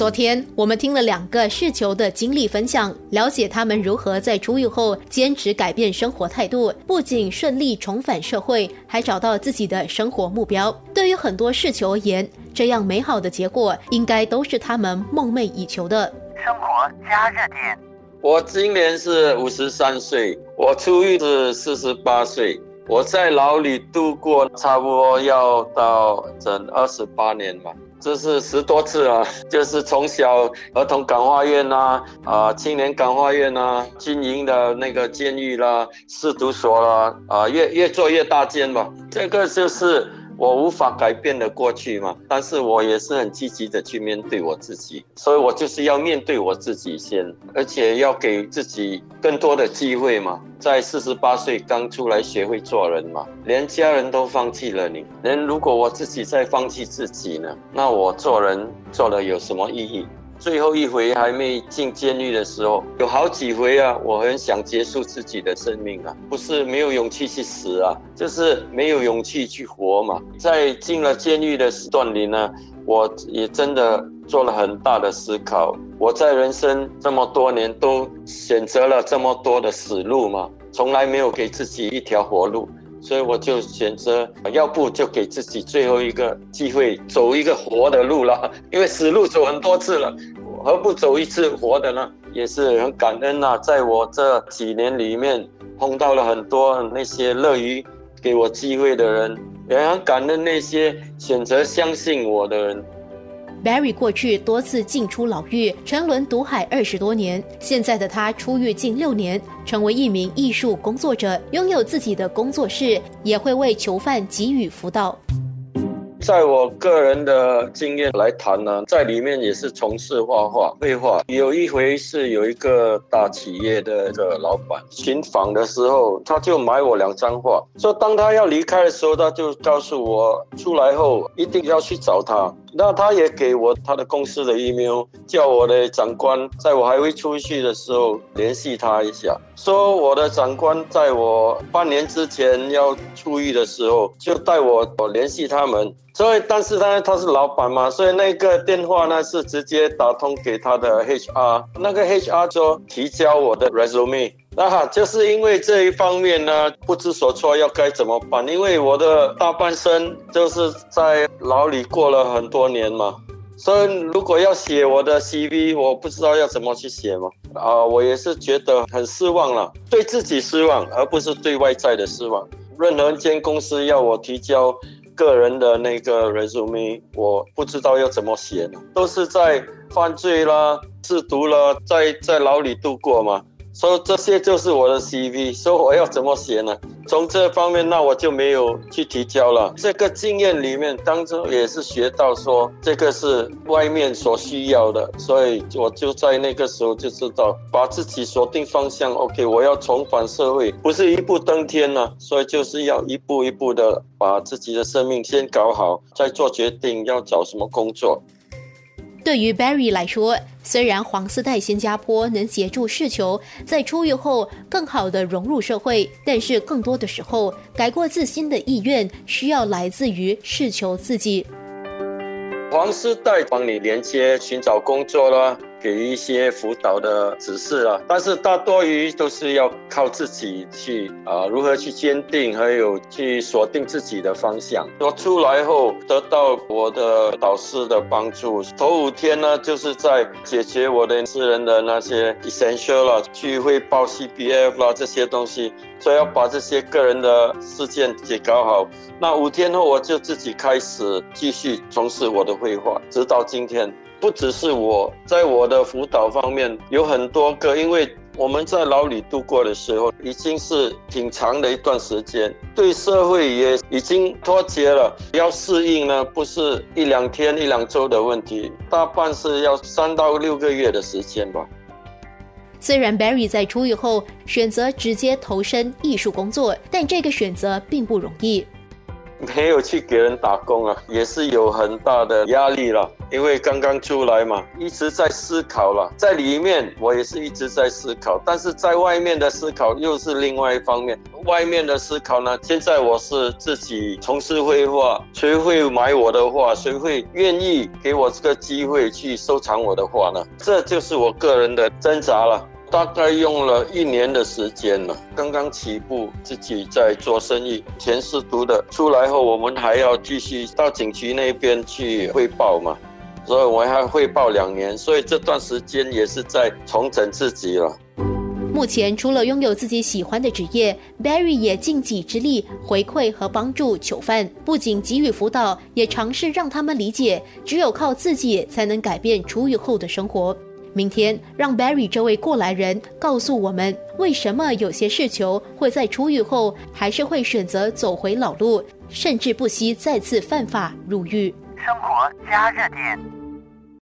昨天我们听了两个试球的经历分享，了解他们如何在出狱后坚持改变生活态度，不仅顺利重返社会，还找到自己的生活目标。对于很多试球而言，这样美好的结果应该都是他们梦寐以求的。生活加热点。我今年是五十三岁，我出狱是四十八岁，我在牢里度过差不多要到整二十八年吧。这是十多次啊，就是从小儿童感化院呐，啊青年感化院呐，经营的那个监狱啦，试毒所啦，啊越越做越大间嘛，这个就是。我无法改变的过去嘛，但是我也是很积极的去面对我自己，所以我就是要面对我自己先，而且要给自己更多的机会嘛。在四十八岁刚出来学会做人嘛，连家人都放弃了你，连如果我自己再放弃自己呢，那我做人做了有什么意义？最后一回还没进监狱的时候，有好几回啊，我很想结束自己的生命啊，不是没有勇气去死啊，就是没有勇气去活嘛。在进了监狱的时段里呢，我也真的做了很大的思考。我在人生这么多年都选择了这么多的死路嘛，从来没有给自己一条活路。所以我就选择，要不就给自己最后一个机会，走一个活的路了。因为死路走很多次了，何不走一次活的呢？也是很感恩呐，在我这几年里面碰到了很多那些乐于给我机会的人，也很感恩那些选择相信我的人。Barry 过去多次进出牢狱，沉沦毒海二十多年。现在的他出狱近六年，成为一名艺术工作者，拥有自己的工作室，也会为囚犯给予辅导。在我个人的经验来谈呢，在里面也是从事画画、绘画。有一回是有一个大企业的个老板寻访的时候，他就买我两张画，说当他要离开的时候，他就告诉我出来后一定要去找他。那他也给我他的公司的 email，叫我的长官在我还未出去的时候联系他一下，说我的长官在我半年之前要出狱的时候就带我我联系他们。所以，但是他他是老板嘛，所以那个电话呢是直接打通给他的 HR，那个 HR 说提交我的 resume。那就是因为这一方面呢，不知所措，要该怎么办？因为我的大半生就是在牢里过了很多年嘛，所以如果要写我的 CV，我不知道要怎么去写嘛。啊，我也是觉得很失望了，对自己失望，而不是对外在的失望。任何一间公司要我提交个人的那个 resume，我不知道要怎么写呢，都是在犯罪啦、制毒了，在在牢里度过嘛。说这些就是我的 CV，说我要怎么写呢？从这方面，那我就没有去提交了。这个经验里面当中也是学到说，这个是外面所需要的，所以我就在那个时候就知道，把自己锁定方向。OK，我要重返社会，不是一步登天呢，所以就是要一步一步的把自己的生命先搞好，再做决定要找什么工作。对于 Barry 来说，虽然黄丝带新加坡能协助世球在出狱后更好的融入社会，但是更多的时候，改过自新的意愿需要来自于世球自己。黄丝带帮你连接寻找工作了。给一些辅导的指示啊，但是大多于都是要靠自己去啊，如何去坚定，还有去锁定自己的方向。我出来后得到我的导师的帮助，头五天呢，就是在解决我的私人的那些 essential 了，去汇报 CPF 啦这些东西，所以要把这些个人的事件解搞好。那五天后，我就自己开始继续从事我的绘画，直到今天。不只是我在我的辅导方面有很多个，因为我们在牢里度过的时候已经是挺长的一段时间，对社会也已经脱节了。要适应呢，不是一两天、一两周的问题，大半是要三到六个月的时间吧。虽然 Barry 在出狱后选择直接投身艺术工作，但这个选择并不容易。没有去给人打工啊，也是有很大的压力了。因为刚刚出来嘛，一直在思考了，在里面我也是一直在思考，但是在外面的思考又是另外一方面。外面的思考呢，现在我是自己从事绘画，谁会买我的画？谁会愿意给我这个机会去收藏我的画呢？这就是我个人的挣扎了。大概用了一年的时间了，刚刚起步，自己在做生意，钱是读的，出来后我们还要继续到景区那边去汇报嘛，所以我还汇报两年，所以这段时间也是在重整自己了。目前除了拥有自己喜欢的职业，Barry 也尽己之力回馈和帮助囚犯，不仅给予辅导，也尝试让他们理解，只有靠自己才能改变出狱后的生活。明天，让 Barry 这位过来人告诉我们，为什么有些事球会在出狱后还是会选择走回老路，甚至不惜再次犯法入狱。生活加热点。